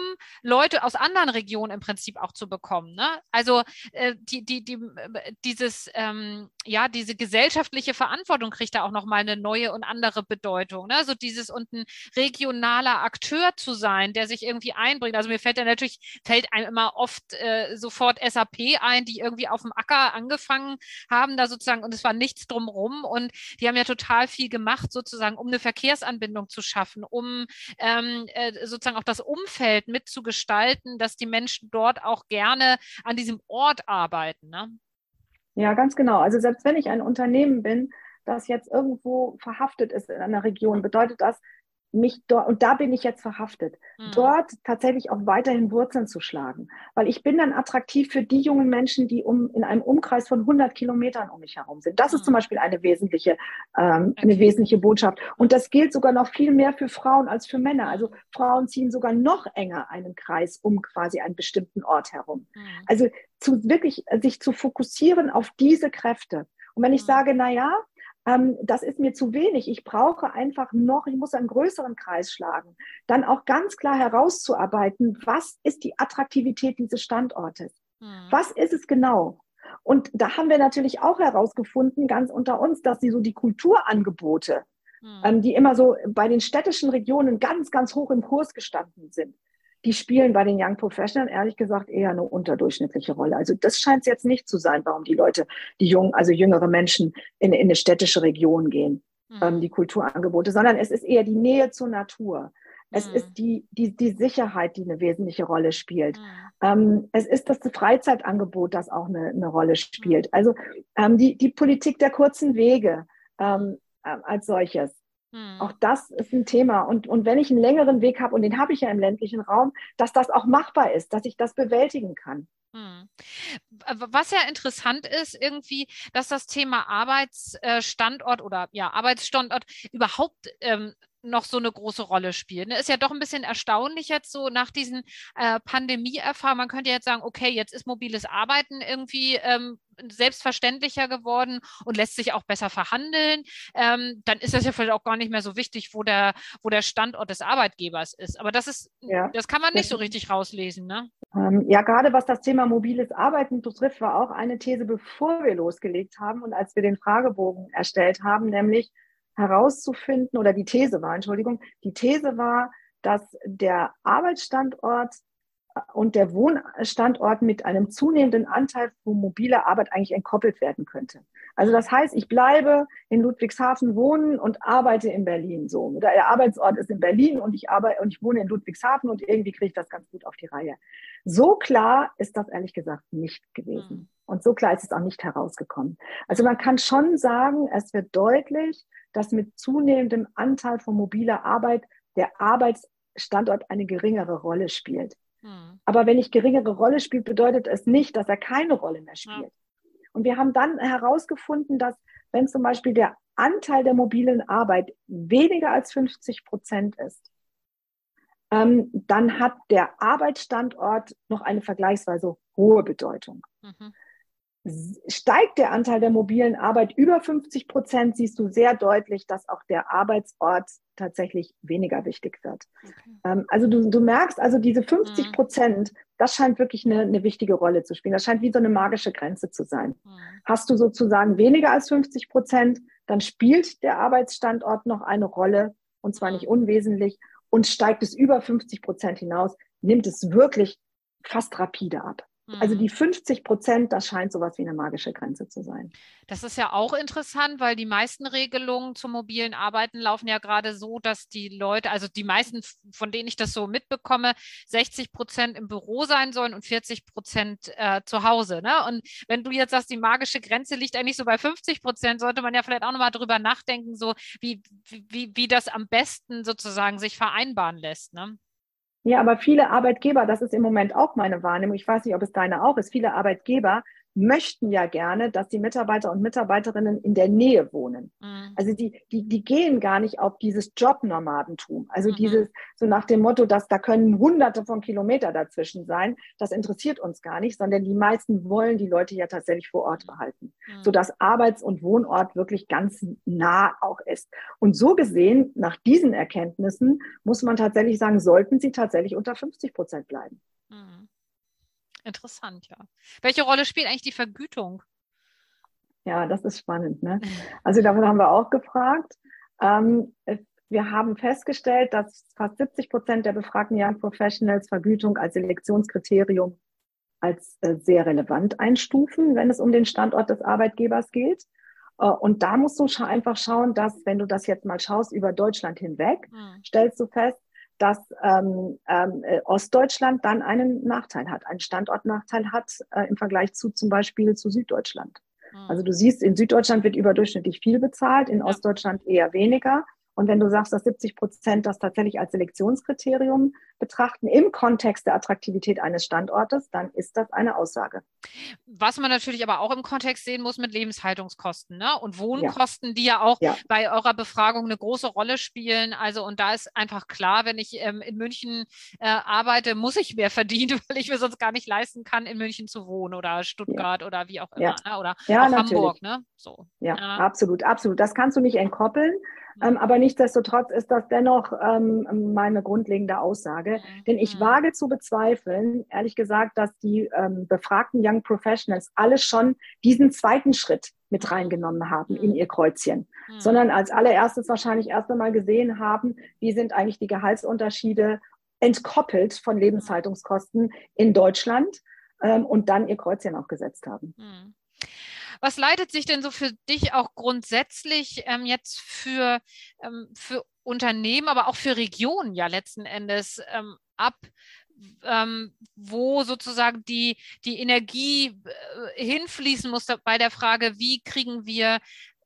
Leute aus anderen Regionen im Prinzip auch zu bekommen. Ne? Also äh, die, die, die, dieses, ähm, ja, diese gesellschaftliche Verantwortung kriegt da auch nochmal eine neue und andere Bedeutung. Ne? Also dieses und ein regionaler Akteur zu sein, der sich irgendwie einbringt. Also mir fällt ja natürlich, fällt einem immer oft äh, sofort SAP ein, die irgendwie auf dem Acker angefangen haben, da sozusagen, und es war nichts drumrum und die haben ja total viel gemacht, sozusagen, um eine Verkehrsanbindung zu schaffen, um ähm, äh, sozusagen auch das Umfeld mitzugestalten, dass die Menschen dort auch gerne an diesem Ort arbeiten. Ne? Ja, ganz genau. Also selbst wenn ich ein Unternehmen bin, das jetzt irgendwo verhaftet ist in einer Region, bedeutet das, mich dort, und da bin ich jetzt verhaftet, mhm. dort tatsächlich auch weiterhin Wurzeln zu schlagen. Weil ich bin dann attraktiv für die jungen Menschen, die um, in einem Umkreis von 100 Kilometern um mich herum sind. Das mhm. ist zum Beispiel eine wesentliche, ähm, okay. eine wesentliche Botschaft. Und das gilt sogar noch viel mehr für Frauen als für Männer. Also Frauen ziehen sogar noch enger einen Kreis um quasi einen bestimmten Ort herum. Mhm. Also zu wirklich sich zu fokussieren auf diese Kräfte. Und wenn ich mhm. sage, na ja, ähm, das ist mir zu wenig. Ich brauche einfach noch, ich muss einen größeren Kreis schlagen. Dann auch ganz klar herauszuarbeiten, was ist die Attraktivität dieses Standortes? Mhm. Was ist es genau? Und da haben wir natürlich auch herausgefunden, ganz unter uns, dass sie so die Kulturangebote, mhm. ähm, die immer so bei den städtischen Regionen ganz, ganz hoch im Kurs gestanden sind, die spielen bei den Young Professionals ehrlich gesagt eher eine unterdurchschnittliche Rolle. Also das scheint es jetzt nicht zu sein, warum die Leute, die jungen, also jüngere Menschen in, in eine städtische Region gehen, mhm. ähm, die Kulturangebote, sondern es ist eher die Nähe zur Natur. Es mhm. ist die, die, die Sicherheit, die eine wesentliche Rolle spielt. Mhm. Ähm, es ist das Freizeitangebot, das auch eine, eine Rolle spielt. Mhm. Also ähm, die, die Politik der kurzen Wege ähm, äh, als solches. Hm. Auch das ist ein Thema. Und, und wenn ich einen längeren Weg habe, und den habe ich ja im ländlichen Raum, dass das auch machbar ist, dass ich das bewältigen kann. Hm. Was ja interessant ist, irgendwie, dass das Thema Arbeitsstandort oder ja, Arbeitsstandort überhaupt ähm, noch so eine große Rolle spielt. Ne? Ist ja doch ein bisschen erstaunlich jetzt so nach diesen äh, Pandemie-Erfahrungen. Man könnte jetzt sagen, okay, jetzt ist mobiles Arbeiten irgendwie ähm, selbstverständlicher geworden und lässt sich auch besser verhandeln. Ähm, dann ist das ja vielleicht auch gar nicht mehr so wichtig, wo der, wo der Standort des Arbeitgebers ist. Aber das ist, ja. das kann man nicht so richtig rauslesen, ne? Ähm, ja, gerade was das Thema mobiles Arbeiten betrifft, war auch eine These, bevor wir losgelegt haben und als wir den Fragebogen erstellt haben, nämlich herauszufinden, oder die These war, Entschuldigung, die These war, dass der Arbeitsstandort äh, und der Wohnstandort mit einem zunehmenden Anteil von mobiler Arbeit eigentlich entkoppelt werden könnte. Also das heißt, ich bleibe in Ludwigshafen wohnen und arbeite in Berlin so. Oder der Arbeitsort ist in Berlin und ich arbeite und ich wohne in Ludwigshafen und irgendwie kriege ich das ganz gut auf die Reihe. So klar ist das ehrlich gesagt nicht gewesen. Mhm. Und so klar ist es auch nicht herausgekommen. Also man kann schon sagen, es wird deutlich, dass mit zunehmendem Anteil von mobiler Arbeit der Arbeitsstandort eine geringere Rolle spielt. Hm. Aber wenn ich geringere Rolle spielt, bedeutet es nicht, dass er keine Rolle mehr spielt. Ja. Und wir haben dann herausgefunden, dass wenn zum Beispiel der Anteil der mobilen Arbeit weniger als 50 Prozent ist, ähm, dann hat der Arbeitsstandort noch eine vergleichsweise hohe Bedeutung. Mhm steigt der Anteil der mobilen Arbeit über 50 Prozent, siehst du sehr deutlich, dass auch der Arbeitsort tatsächlich weniger wichtig wird. Okay. Ähm, also du, du, merkst also diese 50 mhm. Prozent, mhm. das scheint wirklich eine, eine, wichtige Rolle zu spielen. Das scheint wie so eine magische Grenze zu sein. Mhm. Hast du sozusagen weniger als 50 Prozent, dann spielt der Arbeitsstandort noch eine Rolle und zwar nicht mhm. unwesentlich und steigt es über 50 Prozent hinaus, nimmt es wirklich fast rapide ab. Also die 50 mhm. Prozent, das scheint sowas wie eine magische Grenze zu sein. Das ist ja auch interessant, weil die meisten Regelungen zum mobilen Arbeiten laufen ja gerade so, dass die Leute, also die meisten, von denen ich das so mitbekomme, 60 Prozent im Büro sein sollen und 40 Prozent äh, zu Hause. Ne? Und wenn du jetzt sagst, die magische Grenze liegt eigentlich so bei 50 Prozent, sollte man ja vielleicht auch nochmal drüber nachdenken, so wie, wie, wie das am besten sozusagen sich vereinbaren lässt. Ne? Ja, aber viele Arbeitgeber, das ist im Moment auch meine Wahrnehmung, ich weiß nicht, ob es deine auch ist, viele Arbeitgeber möchten ja gerne, dass die Mitarbeiter und Mitarbeiterinnen in der Nähe wohnen. Mhm. Also die, die, die gehen gar nicht auf dieses Jobnomadentum. Also mhm. dieses, so nach dem Motto, dass da können hunderte von Kilometer dazwischen sein. Das interessiert uns gar nicht, sondern die meisten wollen die Leute ja tatsächlich vor Ort behalten. Mhm. Sodass Arbeits- und Wohnort wirklich ganz nah auch ist. Und so gesehen, nach diesen Erkenntnissen, muss man tatsächlich sagen, sollten sie tatsächlich unter 50 Prozent bleiben. Mhm. Interessant, ja. Welche Rolle spielt eigentlich die Vergütung? Ja, das ist spannend. Ne? Also davon haben wir auch gefragt. Ähm, wir haben festgestellt, dass fast 70 Prozent der befragten Young Professionals Vergütung als Selektionskriterium als äh, sehr relevant einstufen, wenn es um den Standort des Arbeitgebers geht. Äh, und da musst du einfach schauen, dass, wenn du das jetzt mal schaust über Deutschland hinweg, hm. stellst du fest, dass ähm, ähm, äh, Ostdeutschland dann einen Nachteil hat, einen Standortnachteil hat äh, im Vergleich zu zum Beispiel zu Süddeutschland. Mhm. Also du siehst, in Süddeutschland wird überdurchschnittlich viel bezahlt, in ja. Ostdeutschland eher weniger. Und wenn du sagst, dass 70 Prozent das tatsächlich als Selektionskriterium betrachten im Kontext der Attraktivität eines Standortes, dann ist das eine Aussage. Was man natürlich aber auch im Kontext sehen muss mit Lebenshaltungskosten ne? und Wohnkosten, ja. die ja auch ja. bei eurer Befragung eine große Rolle spielen. Also und da ist einfach klar, wenn ich ähm, in München äh, arbeite, muss ich mehr verdienen, weil ich mir sonst gar nicht leisten kann, in München zu wohnen oder Stuttgart ja. oder wie auch immer. Ne? Oder auch Hamburg. Ne? So. Ja, absolut, absolut. Das kannst du nicht entkoppeln. Ähm, aber nichtsdestotrotz ist das dennoch ähm, meine grundlegende Aussage. Mhm. Denn ich mhm. wage zu bezweifeln, ehrlich gesagt, dass die ähm, befragten Young Professionals alle schon diesen zweiten Schritt mit reingenommen haben in mhm. ihr Kreuzchen, mhm. sondern als allererstes wahrscheinlich erst einmal gesehen haben, wie sind eigentlich die Gehaltsunterschiede entkoppelt von Lebenshaltungskosten in Deutschland ähm, und dann ihr Kreuzchen auch gesetzt haben. Mhm. Was leitet sich denn so für dich auch grundsätzlich ähm, jetzt für, ähm, für Unternehmen, aber auch für Regionen ja letzten Endes ähm, ab? Ähm, wo sozusagen die, die Energie äh, hinfließen muss bei der Frage, wie kriegen wir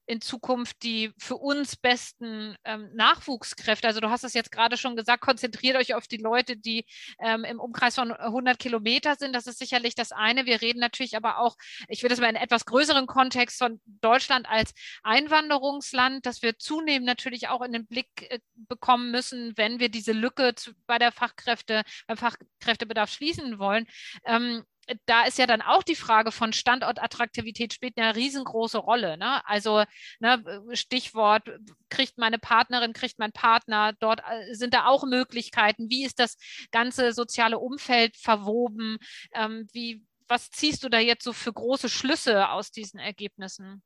in Zukunft die für uns besten ähm, Nachwuchskräfte? Also du hast es jetzt gerade schon gesagt, konzentriert euch auf die Leute, die ähm, im Umkreis von 100 Kilometer sind. Das ist sicherlich das eine. Wir reden natürlich aber auch, ich will das mal in etwas größeren Kontext von Deutschland als Einwanderungsland, dass wir zunehmend natürlich auch in den Blick äh, bekommen müssen, wenn wir diese Lücke zu, bei der Fachkräfte, beim Fachkräftebedarf schließen wollen. Ähm, da ist ja dann auch die Frage von Standortattraktivität spielt eine riesengroße Rolle. Ne? Also ne, Stichwort, kriegt meine Partnerin, kriegt mein Partner, dort äh, sind da auch Möglichkeiten. Wie ist das ganze soziale Umfeld verwoben? Ähm, wie, was ziehst du da jetzt so für große Schlüsse aus diesen Ergebnissen?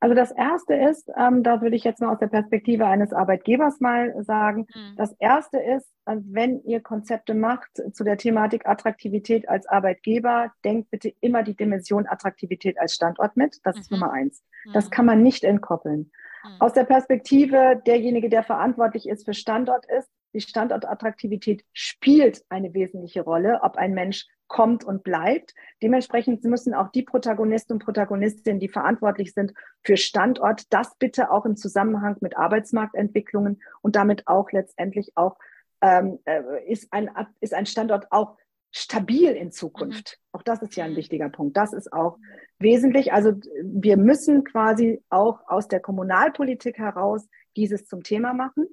Also das Erste ist, ähm, da würde ich jetzt mal aus der Perspektive eines Arbeitgebers mal sagen, mhm. das Erste ist, äh, wenn ihr Konzepte macht zu der Thematik Attraktivität als Arbeitgeber, denkt bitte immer die Dimension Attraktivität als Standort mit. Das mhm. ist Nummer eins. Mhm. Das kann man nicht entkoppeln. Mhm. Aus der Perspektive derjenige, der verantwortlich ist für Standort ist, die Standortattraktivität spielt eine wesentliche Rolle, ob ein Mensch kommt und bleibt. Dementsprechend müssen auch die Protagonisten und Protagonistinnen, die verantwortlich sind für Standort, das bitte auch im Zusammenhang mit Arbeitsmarktentwicklungen und damit auch letztendlich auch ähm, äh, ist, ein, ist ein Standort auch stabil in Zukunft. Mhm. Auch das ist ja ein mhm. wichtiger Punkt. Das ist auch wesentlich. Also wir müssen quasi auch aus der Kommunalpolitik heraus dieses zum Thema machen.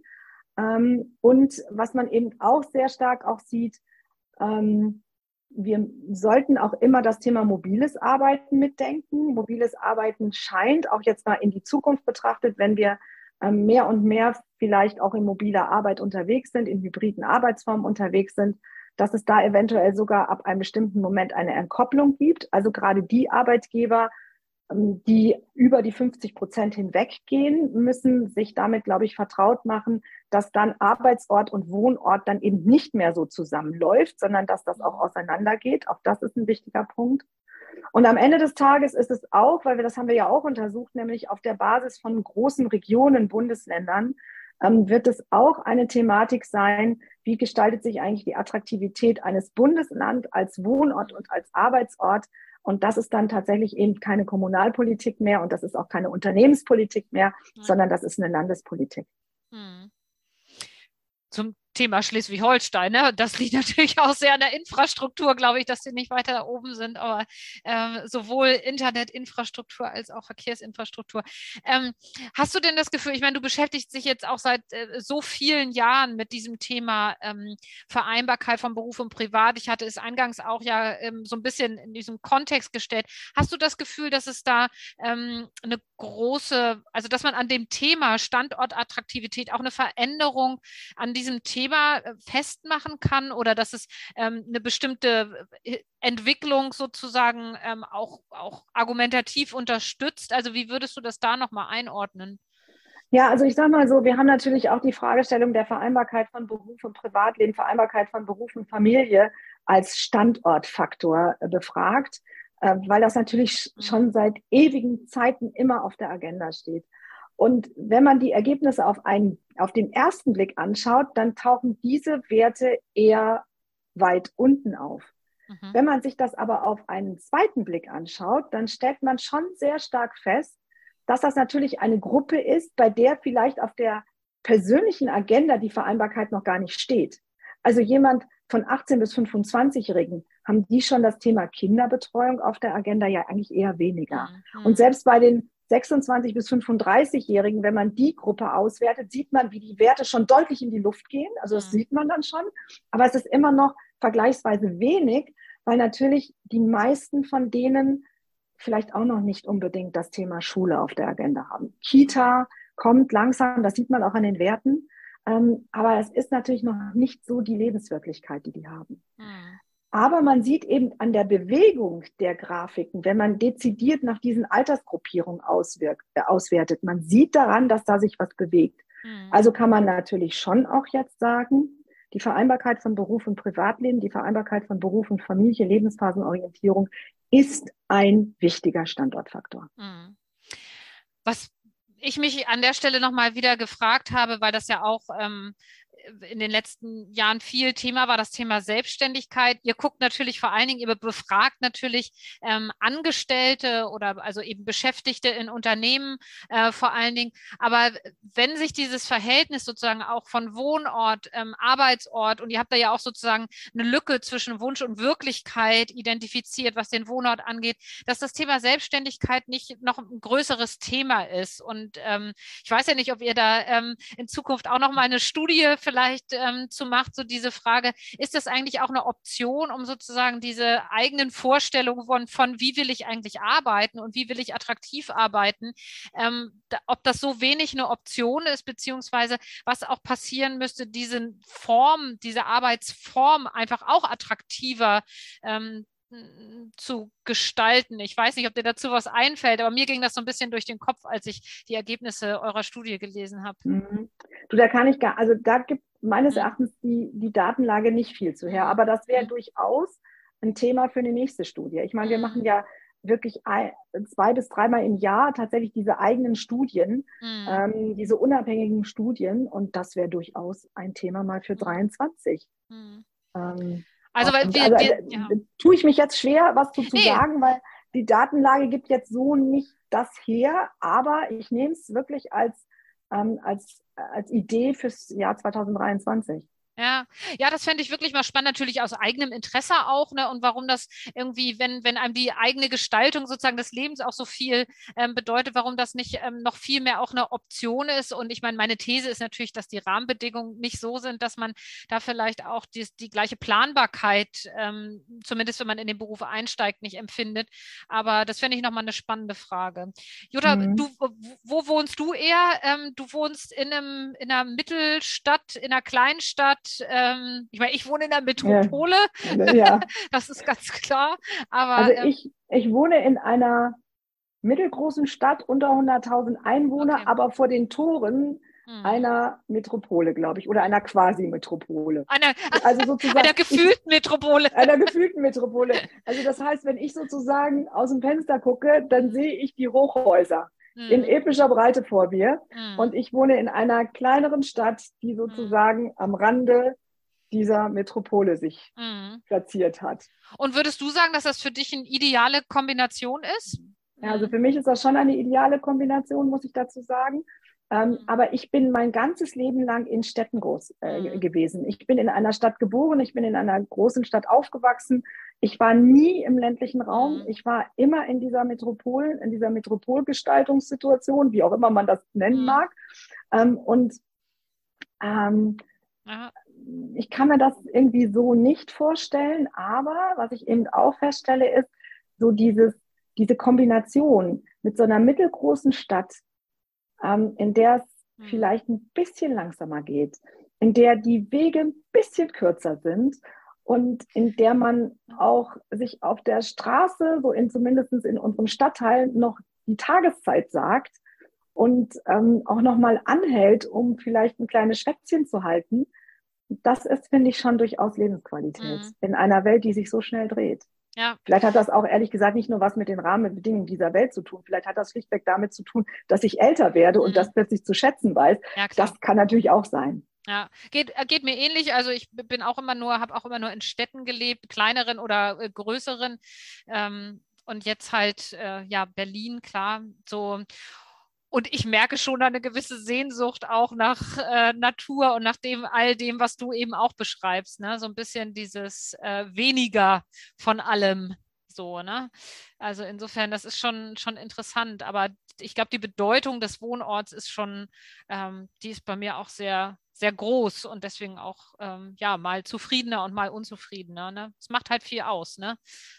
Ähm, und was man eben auch sehr stark auch sieht, ähm, wir sollten auch immer das Thema mobiles Arbeiten mitdenken. Mobiles Arbeiten scheint auch jetzt mal in die Zukunft betrachtet, wenn wir ähm, mehr und mehr vielleicht auch in mobiler Arbeit unterwegs sind, in hybriden Arbeitsformen unterwegs sind, dass es da eventuell sogar ab einem bestimmten Moment eine Entkopplung gibt. Also gerade die Arbeitgeber, die über die 50 Prozent hinweggehen, müssen sich damit, glaube ich, vertraut machen, dass dann Arbeitsort und Wohnort dann eben nicht mehr so zusammenläuft, sondern dass das auch auseinandergeht. Auch das ist ein wichtiger Punkt. Und am Ende des Tages ist es auch, weil wir das haben wir ja auch untersucht, nämlich auf der Basis von großen Regionen, Bundesländern, ähm, wird es auch eine Thematik sein, wie gestaltet sich eigentlich die Attraktivität eines Bundeslands als Wohnort und als Arbeitsort und das ist dann tatsächlich eben keine Kommunalpolitik mehr und das ist auch keine Unternehmenspolitik mehr, mhm. sondern das ist eine Landespolitik. Mhm. Zum Thema Schleswig-Holstein. Ne? Das liegt natürlich auch sehr an der Infrastruktur, glaube ich, dass sie nicht weiter oben sind, aber ähm, sowohl Internetinfrastruktur als auch Verkehrsinfrastruktur. Ähm, hast du denn das Gefühl, ich meine, du beschäftigst dich jetzt auch seit äh, so vielen Jahren mit diesem Thema ähm, Vereinbarkeit von Beruf und Privat. Ich hatte es eingangs auch ja ähm, so ein bisschen in diesem Kontext gestellt. Hast du das Gefühl, dass es da ähm, eine große, also dass man an dem Thema Standortattraktivität auch eine Veränderung an diesem Thema Thema äh, festmachen kann oder dass es ähm, eine bestimmte äh, Entwicklung sozusagen ähm, auch, auch argumentativ unterstützt? Also wie würdest du das da nochmal einordnen? Ja, also ich sage mal so, wir haben natürlich auch die Fragestellung der Vereinbarkeit von Beruf und Privatleben, Vereinbarkeit von Beruf und Familie als Standortfaktor äh, befragt, weil das natürlich mhm. schon seit ewigen Zeiten immer auf der Agenda steht. Und wenn man die Ergebnisse auf, einen, auf den ersten Blick anschaut, dann tauchen diese Werte eher weit unten auf. Mhm. Wenn man sich das aber auf einen zweiten Blick anschaut, dann stellt man schon sehr stark fest, dass das natürlich eine Gruppe ist, bei der vielleicht auf der persönlichen Agenda die Vereinbarkeit noch gar nicht steht. Also jemand von 18 bis 25-Jährigen haben die schon das Thema Kinderbetreuung auf der Agenda ja eigentlich eher weniger. Mhm. Und selbst bei den 26 bis 35-Jährigen, wenn man die Gruppe auswertet, sieht man, wie die Werte schon deutlich in die Luft gehen. Also das mhm. sieht man dann schon. Aber es ist immer noch vergleichsweise wenig, weil natürlich die meisten von denen vielleicht auch noch nicht unbedingt das Thema Schule auf der Agenda haben. Kita kommt langsam, das sieht man auch an den Werten. Ähm, aber es ist natürlich noch nicht so die Lebenswirklichkeit, die die haben. Aber man sieht eben an der Bewegung der Grafiken, wenn man dezidiert nach diesen Altersgruppierungen auswirkt, äh, auswertet, man sieht daran, dass da sich was bewegt. Mhm. Also kann man natürlich schon auch jetzt sagen, die Vereinbarkeit von Beruf und Privatleben, die Vereinbarkeit von Beruf und Familie, Lebensphasenorientierung ist ein wichtiger Standortfaktor. Mhm. Was ich mich an der Stelle nochmal wieder gefragt habe, weil das ja auch ähm, in den letzten Jahren viel Thema war, das Thema Selbstständigkeit. Ihr guckt natürlich vor allen Dingen, ihr befragt natürlich ähm, Angestellte oder also eben Beschäftigte in Unternehmen äh, vor allen Dingen. Aber wenn sich dieses Verhältnis sozusagen auch von Wohnort, ähm, Arbeitsort und ihr habt da ja auch sozusagen eine Lücke zwischen Wunsch und Wirklichkeit identifiziert, was den Wohnort angeht, dass das Thema Selbstständigkeit nicht noch ein größeres Thema ist. Und ähm, ich weiß ja nicht, ob ihr da ähm, in Zukunft auch noch mal eine Studie vielleicht vielleicht ähm, zu macht, so diese Frage, ist das eigentlich auch eine Option, um sozusagen diese eigenen Vorstellungen von, von wie will ich eigentlich arbeiten und wie will ich attraktiv arbeiten, ähm, da, ob das so wenig eine Option ist, beziehungsweise was auch passieren müsste, diese Form, diese Arbeitsform einfach auch attraktiver ähm, zu gestalten. Ich weiß nicht, ob dir dazu was einfällt, aber mir ging das so ein bisschen durch den Kopf, als ich die Ergebnisse eurer Studie gelesen habe. Mhm. Du, da kann ich gar, also da gibt meines mhm. Erachtens die, die Datenlage nicht viel zu her, mhm. aber das wäre mhm. durchaus ein Thema für eine nächste Studie. Ich meine, wir machen ja wirklich ein, zwei bis dreimal im Jahr tatsächlich diese eigenen Studien, mhm. ähm, diese unabhängigen Studien und das wäre durchaus ein Thema mal für 23. Mhm. Ähm, also, weil wir, also, wir ja. tue ich mich jetzt schwer, was zu, zu nee. sagen, weil die Datenlage gibt jetzt so nicht das her, aber ich nehme es wirklich als, ähm, als, als Idee fürs Jahr 2023. Ja, ja, das fände ich wirklich mal spannend, natürlich aus eigenem Interesse auch, ne? Und warum das irgendwie, wenn, wenn einem die eigene Gestaltung sozusagen des Lebens auch so viel ähm, bedeutet, warum das nicht ähm, noch viel mehr auch eine Option ist. Und ich meine, meine These ist natürlich, dass die Rahmenbedingungen nicht so sind, dass man da vielleicht auch die, die gleiche Planbarkeit, ähm, zumindest wenn man in den Beruf einsteigt, nicht empfindet. Aber das fände ich nochmal eine spannende Frage. Jutta, mhm. du, wo wohnst du eher? Ähm, du wohnst in einem, in einer Mittelstadt, in einer Kleinstadt ähm, ich meine, ich wohne in der Metropole, ja. ja. das ist ganz klar. Aber also ähm, ich, ich wohne in einer mittelgroßen Stadt unter 100.000 Einwohner, okay. aber vor den Toren hm. einer Metropole, glaube ich, oder einer Quasi-Metropole. Einer, also sozusagen, einer gefühlten Metropole. Einer gefühlten Metropole. Also das heißt, wenn ich sozusagen aus dem Fenster gucke, dann sehe ich die Hochhäuser mhm. in epischer Breite vor mir. Mhm. Und ich wohne in einer kleineren Stadt, die mhm. sozusagen am Rande dieser Metropole sich mhm. platziert hat. Und würdest du sagen, dass das für dich eine ideale Kombination ist? Ja, also für mich ist das schon eine ideale Kombination, muss ich dazu sagen. Ähm, mhm. aber ich bin mein ganzes Leben lang in Städten groß äh, mhm. gewesen. Ich bin in einer Stadt geboren, ich bin in einer großen Stadt aufgewachsen. Ich war nie im ländlichen Raum. Mhm. Ich war immer in dieser Metropol, in dieser Metropolgestaltungssituation, wie auch immer man das nennen mhm. mag. Ähm, und ähm, ich kann mir das irgendwie so nicht vorstellen. Aber was ich eben auch feststelle, ist so dieses, diese Kombination mit so einer mittelgroßen Stadt ähm, in der es mhm. vielleicht ein bisschen langsamer geht, in der die Wege ein bisschen kürzer sind und in der man auch sich auf der Straße, so in zumindest in unserem Stadtteil, noch die Tageszeit sagt und ähm, auch nochmal anhält, um vielleicht ein kleines Schwätzchen zu halten. Das ist, finde ich, schon durchaus Lebensqualität mhm. in einer Welt, die sich so schnell dreht. Ja. Vielleicht hat das auch ehrlich gesagt nicht nur was mit den Rahmenbedingungen dieser Welt zu tun. Vielleicht hat das schlichtweg damit zu tun, dass ich älter werde mhm. und das plötzlich zu schätzen weiß. Ja, das kann natürlich auch sein. Ja, geht, äh, geht mir ähnlich. Also ich bin auch immer nur, habe auch immer nur in Städten gelebt, kleineren oder äh, größeren. Ähm, und jetzt halt, äh, ja, Berlin, klar, so. und ich merke schon eine gewisse Sehnsucht auch nach äh, Natur und nach dem all dem, was du eben auch beschreibst. Ne? So ein bisschen dieses äh, weniger von allem. So, ne? Also insofern, das ist schon, schon interessant. Aber ich glaube, die Bedeutung des Wohnorts ist schon, ähm, die ist bei mir auch sehr, sehr groß und deswegen auch ähm, ja mal zufriedener und mal unzufriedener. Ne? Es macht halt viel aus, ne?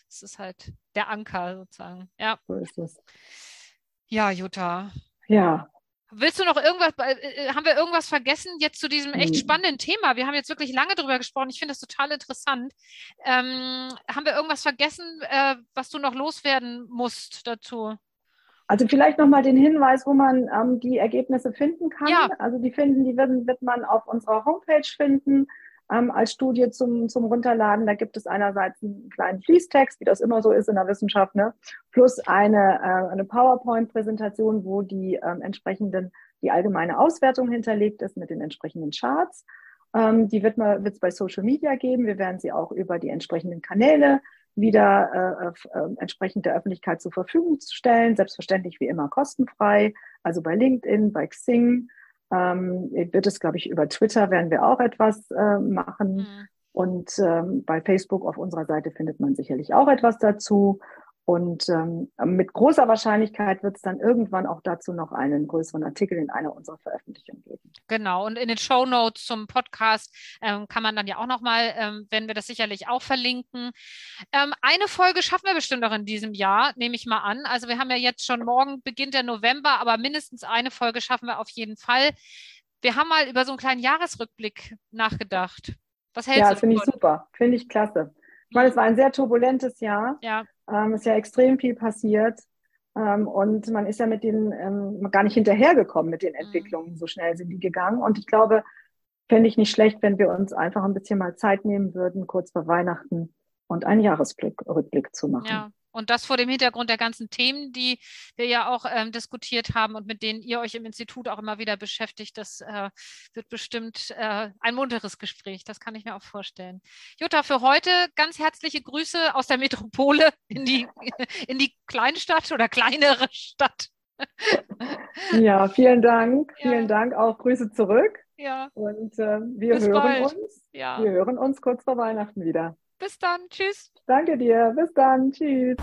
Es ist halt der Anker sozusagen. Ja. So ist es. Ja, Jutta. Ja. Willst du noch irgendwas, äh, äh, haben wir irgendwas vergessen jetzt zu diesem echt spannenden Thema? Wir haben jetzt wirklich lange darüber gesprochen. Ich finde das total interessant. Ähm, haben wir irgendwas vergessen, äh, was du noch loswerden musst dazu? Also vielleicht nochmal den Hinweis, wo man ähm, die Ergebnisse finden kann. Ja. Also die finden, die wird, wird man auf unserer Homepage finden ähm, als Studie zum, zum Runterladen. Da gibt es einerseits einen kleinen Fließtext, wie das immer so ist in der Wissenschaft, ne? plus eine, äh, eine PowerPoint-Präsentation, wo die ähm, entsprechenden, die allgemeine Auswertung hinterlegt ist mit den entsprechenden Charts. Ähm, die wird es bei Social Media geben. Wir werden sie auch über die entsprechenden Kanäle wieder äh, äh, entsprechend der Öffentlichkeit zur Verfügung stellen. Selbstverständlich wie immer kostenfrei. Also bei LinkedIn, bei Xing. Ähm, wird es, glaube ich, über Twitter werden wir auch etwas äh, machen. Mhm. Und ähm, bei Facebook auf unserer Seite findet man sicherlich auch etwas dazu. Und ähm, mit großer Wahrscheinlichkeit wird es dann irgendwann auch dazu noch einen größeren Artikel in einer unserer Veröffentlichungen geben. Genau, und in den Show Notes zum Podcast ähm, kann man dann ja auch nochmal, ähm, werden wir das sicherlich auch verlinken. Ähm, eine Folge schaffen wir bestimmt noch in diesem Jahr, nehme ich mal an. Also wir haben ja jetzt schon morgen beginnt der November, aber mindestens eine Folge schaffen wir auf jeden Fall. Wir haben mal über so einen kleinen Jahresrückblick nachgedacht. Was hältst ja, du? Ja, finde ich super, finde ich klasse. Ich meine, es war ein sehr turbulentes Jahr. Ja. Ähm, ist ja extrem viel passiert. Ähm, und man ist ja mit den ähm, gar nicht hinterhergekommen mit den mhm. Entwicklungen. So schnell sind die gegangen. Und ich glaube, fände ich nicht schlecht, wenn wir uns einfach ein bisschen mal Zeit nehmen würden, kurz vor Weihnachten und einen Jahresrückblick zu machen. Ja, und das vor dem Hintergrund der ganzen Themen, die wir ja auch ähm, diskutiert haben und mit denen ihr euch im Institut auch immer wieder beschäftigt. Das äh, wird bestimmt äh, ein munteres Gespräch. Das kann ich mir auch vorstellen. Jutta, für heute ganz herzliche Grüße aus der Metropole in die, in die Kleinstadt oder kleinere Stadt. Ja, vielen Dank. Ja. Vielen Dank. Auch Grüße zurück. Ja. Und äh, wir Bis hören bald. uns. Ja. Wir hören uns kurz vor Weihnachten wieder. Bis dann. Tschüss. Danke dir. Bis dann. Tschüss.